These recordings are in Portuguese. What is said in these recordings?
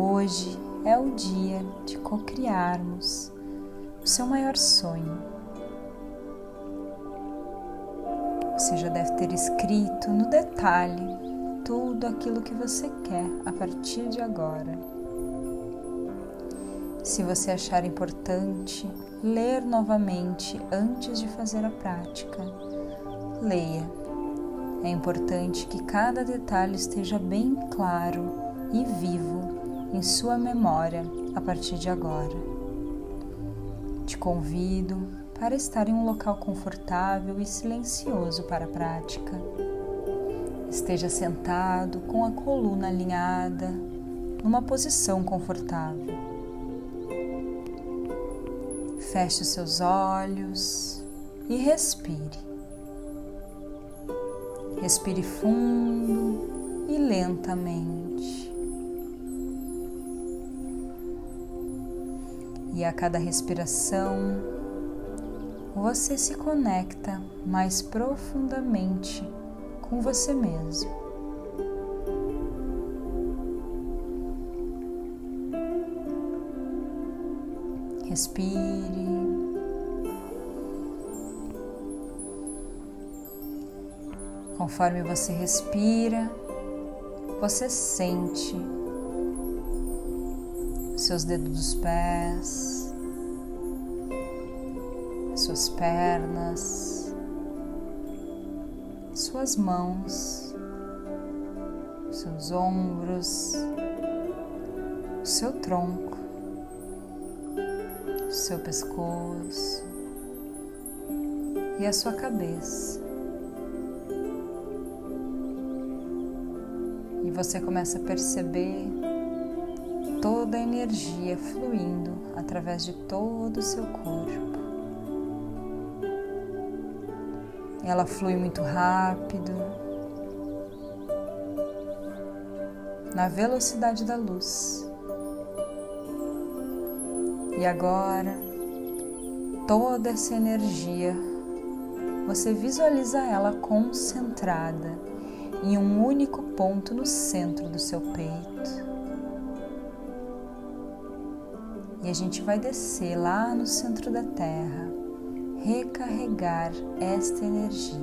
Hoje é o dia de cocriarmos o seu maior sonho. Você já deve ter escrito no detalhe tudo aquilo que você quer a partir de agora. Se você achar importante ler novamente antes de fazer a prática, leia. É importante que cada detalhe esteja bem claro e vivo em sua memória a partir de agora. Te convido para estar em um local confortável e silencioso para a prática Esteja sentado com a coluna alinhada, numa posição confortável. Feche os seus olhos e respire. Respire fundo e lentamente. E a cada respiração, você se conecta mais profundamente com você mesmo. Respire. Conforme você respira, você sente seus dedos dos pés, suas pernas, suas mãos, seus ombros, seu tronco, seu pescoço e a sua cabeça. E você começa a perceber toda a energia fluindo através de todo o seu corpo. Ela flui muito rápido, na velocidade da luz. E agora, toda essa energia, você visualiza ela concentrada em um único ponto no centro do seu peito. E a gente vai descer lá no centro da Terra recarregar esta energia.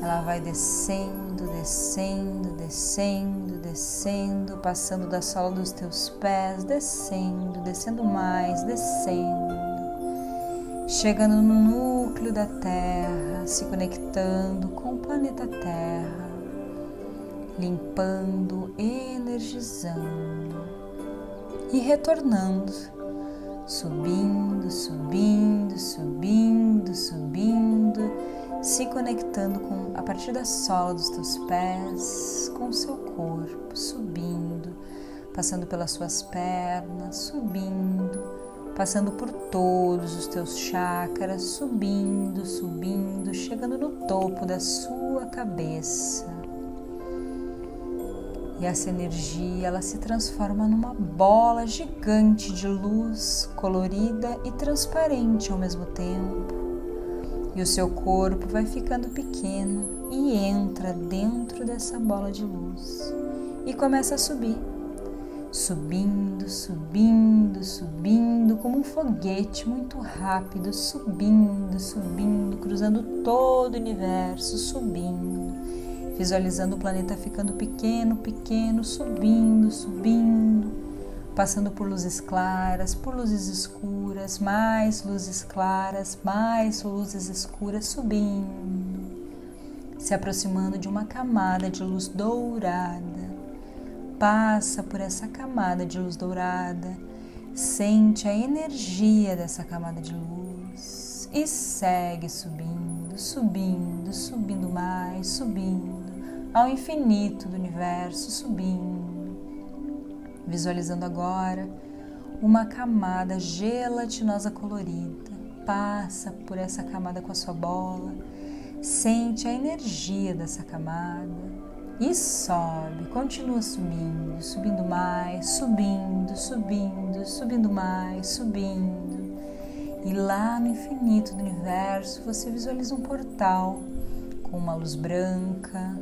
Ela vai descendo, descendo, descendo, descendo, passando da sola dos teus pés, descendo, descendo mais, descendo, chegando no núcleo da Terra, se conectando com o planeta Terra, limpando, energizando e retornando. Subindo, subindo, subindo, subindo, se conectando com a partir da sola dos teus pés, com o seu corpo, subindo, passando pelas suas pernas, subindo, passando por todos os teus chakras, subindo, subindo, chegando no topo da sua cabeça e essa energia ela se transforma numa bola gigante de luz colorida e transparente ao mesmo tempo. E o seu corpo vai ficando pequeno e entra dentro dessa bola de luz e começa a subir. Subindo, subindo, subindo, como um foguete muito rápido, subindo, subindo, cruzando todo o universo, subindo visualizando o planeta ficando pequeno, pequeno, subindo, subindo, passando por luzes claras, por luzes escuras, mais luzes claras, mais luzes escuras, subindo, se aproximando de uma camada de luz dourada. Passa por essa camada de luz dourada, sente a energia dessa camada de luz e segue subindo, subindo, subindo mais, subindo ao infinito do universo, subindo, visualizando agora uma camada gelatinosa colorida. Passa por essa camada com a sua bola, sente a energia dessa camada e sobe, continua subindo, subindo mais, subindo, subindo, subindo mais, subindo. E lá no infinito do universo você visualiza um portal com uma luz branca,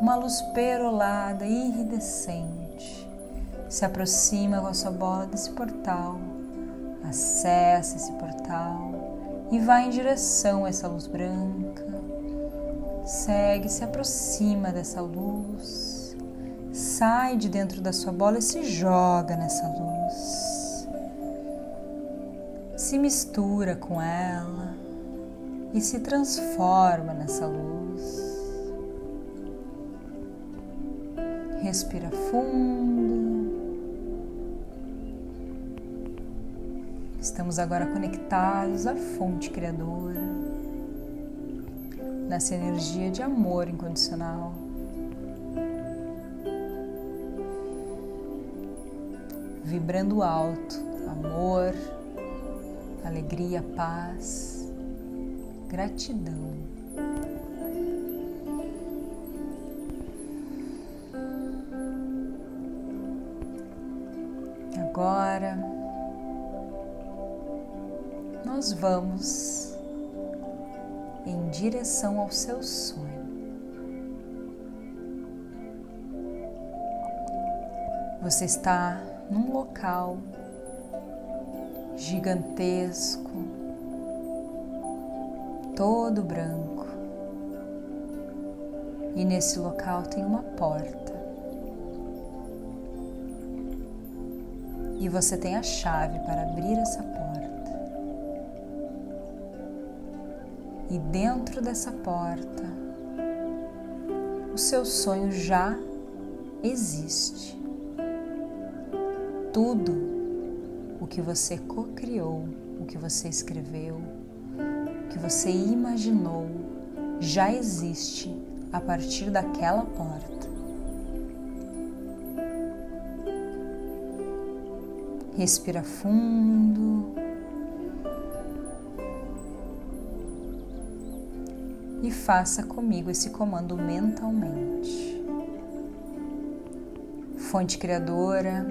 uma luz perolada, iridescente, se aproxima com a sua bola desse portal, acessa esse portal e vai em direção a essa luz branca. Segue, se aproxima dessa luz, sai de dentro da sua bola e se joga nessa luz. Se mistura com ela e se transforma nessa luz. Respira fundo. Estamos agora conectados à fonte criadora, nessa energia de amor incondicional. Vibrando alto, amor, alegria, paz, gratidão. Agora nós vamos em direção ao seu sonho. Você está num local gigantesco, todo branco, e nesse local tem uma porta. E você tem a chave para abrir essa porta. E dentro dessa porta, o seu sonho já existe. Tudo o que você co-criou, o que você escreveu, o que você imaginou, já existe a partir daquela porta. Respira fundo. E faça comigo esse comando mentalmente. Fonte Criadora,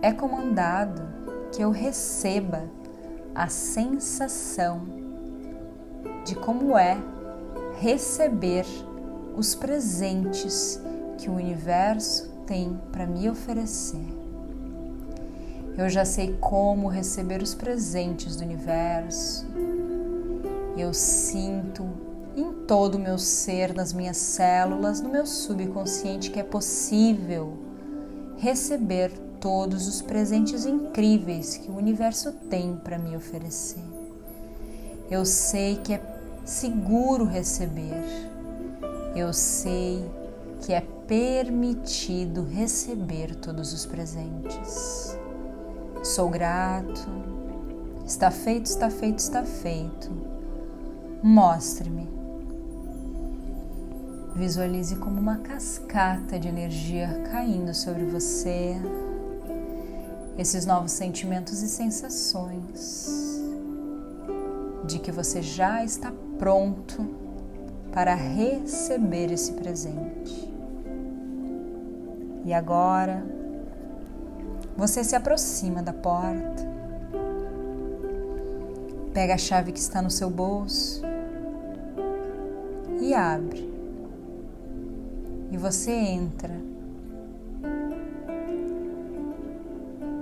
é comandado que eu receba a sensação de como é receber os presentes que o universo tem para me oferecer. Eu já sei como receber os presentes do universo. Eu sinto em todo o meu ser, nas minhas células, no meu subconsciente, que é possível receber todos os presentes incríveis que o universo tem para me oferecer. Eu sei que é seguro receber. Eu sei que é permitido receber todos os presentes. Sou grato, está feito, está feito, está feito. Mostre-me. Visualize como uma cascata de energia caindo sobre você, esses novos sentimentos e sensações de que você já está pronto para receber esse presente. E agora você se aproxima da porta, pega a chave que está no seu bolso e abre. E você entra.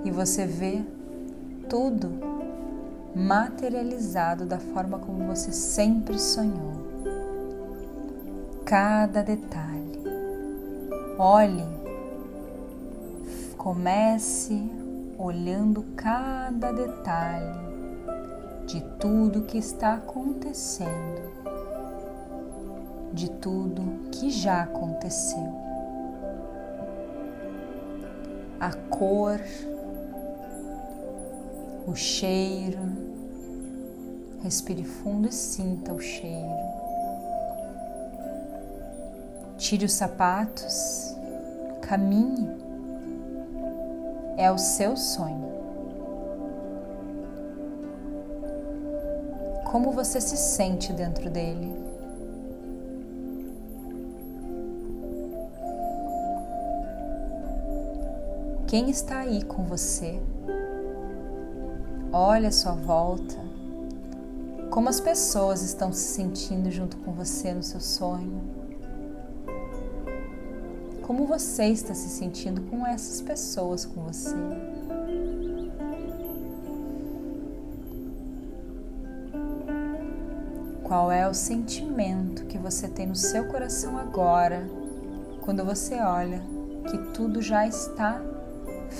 E você vê tudo materializado da forma como você sempre sonhou. Cada detalhe. Olhe Comece olhando cada detalhe de tudo que está acontecendo, de tudo que já aconteceu. A cor, o cheiro, respire fundo e sinta o cheiro. Tire os sapatos, caminhe é o seu sonho. Como você se sente dentro dele? Quem está aí com você? Olha a sua volta. Como as pessoas estão se sentindo junto com você no seu sonho? Como você está se sentindo com essas pessoas com você? Qual é o sentimento que você tem no seu coração agora, quando você olha que tudo já está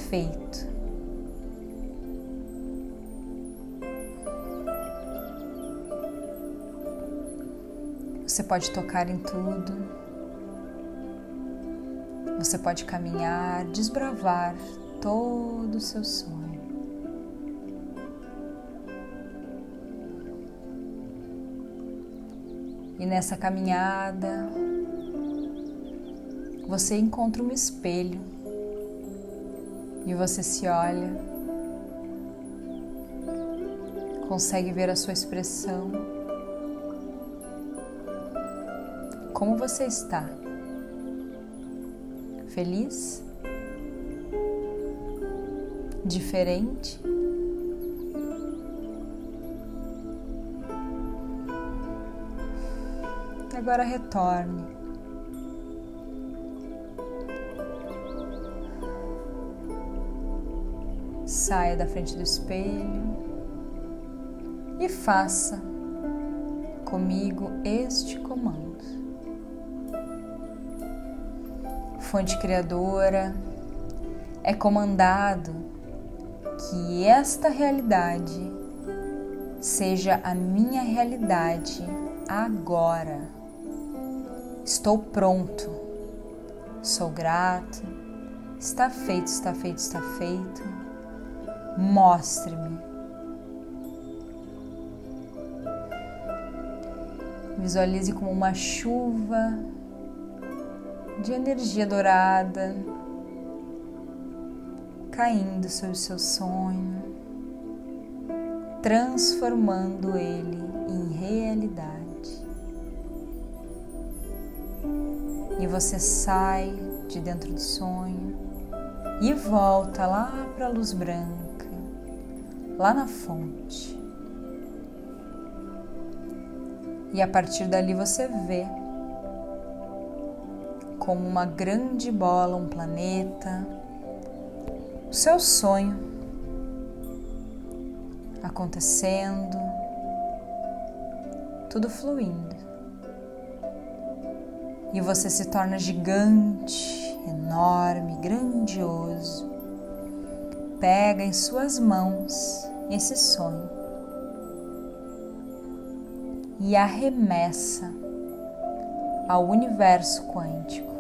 feito? Você pode tocar em tudo, você pode caminhar, desbravar todo o seu sonho. E nessa caminhada, você encontra um espelho e você se olha, consegue ver a sua expressão. Como você está? Feliz? Diferente? Agora retorne. Saia da frente do espelho e faça comigo este comando. Fonte Criadora, é comandado que esta realidade seja a minha realidade agora. Estou pronto. Sou grato. Está feito, está feito, está feito. Mostre-me. Visualize como uma chuva de energia dourada caindo sobre seu sonho, transformando ele em realidade. e você sai de dentro do sonho e volta lá para a luz branca, lá na fonte. E a partir dali você vê como uma grande bola, um planeta, o seu sonho acontecendo, tudo fluindo. E você se torna gigante, enorme, grandioso. Pega em suas mãos esse sonho e arremessa ao universo quântico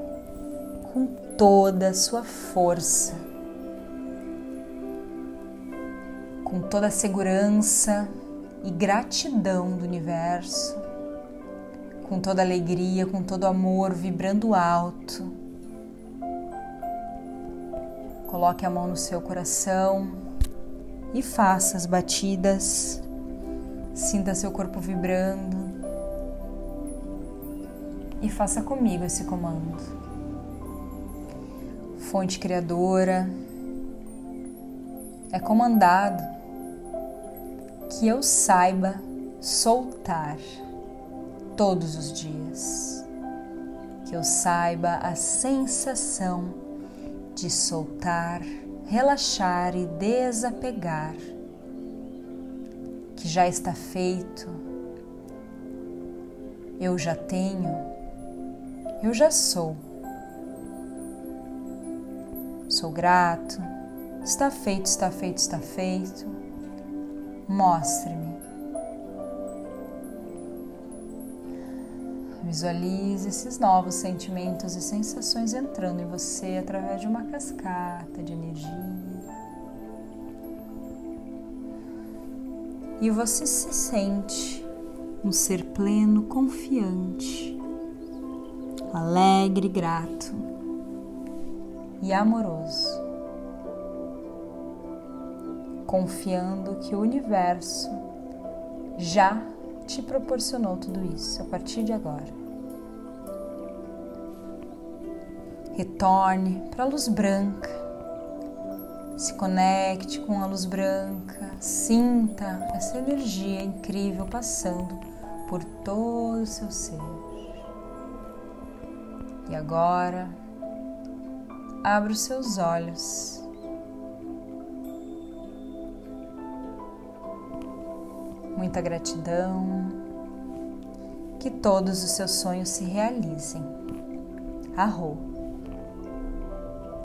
com toda a sua força, com toda a segurança e gratidão do universo com toda alegria, com todo amor, vibrando alto. Coloque a mão no seu coração e faça as batidas. Sinta seu corpo vibrando. E faça comigo esse comando. Fonte Criadora, é comandado que eu saiba soltar todos os dias. Que eu saiba a sensação de soltar, relaxar e desapegar. Que já está feito, eu já tenho, eu já sou. Sou grato, está feito, está feito, está feito. Mostre-me Visualize esses novos sentimentos e sensações entrando em você através de uma cascata de energia. E você se sente um ser pleno, confiante, alegre, grato e amoroso, confiando que o universo já te proporcionou tudo isso a partir de agora. Retorne para a luz branca, se conecte com a luz branca, sinta essa energia incrível passando por todo o seu ser. E agora, abra os seus olhos. Muita gratidão. Que todos os seus sonhos se realizem. Arro.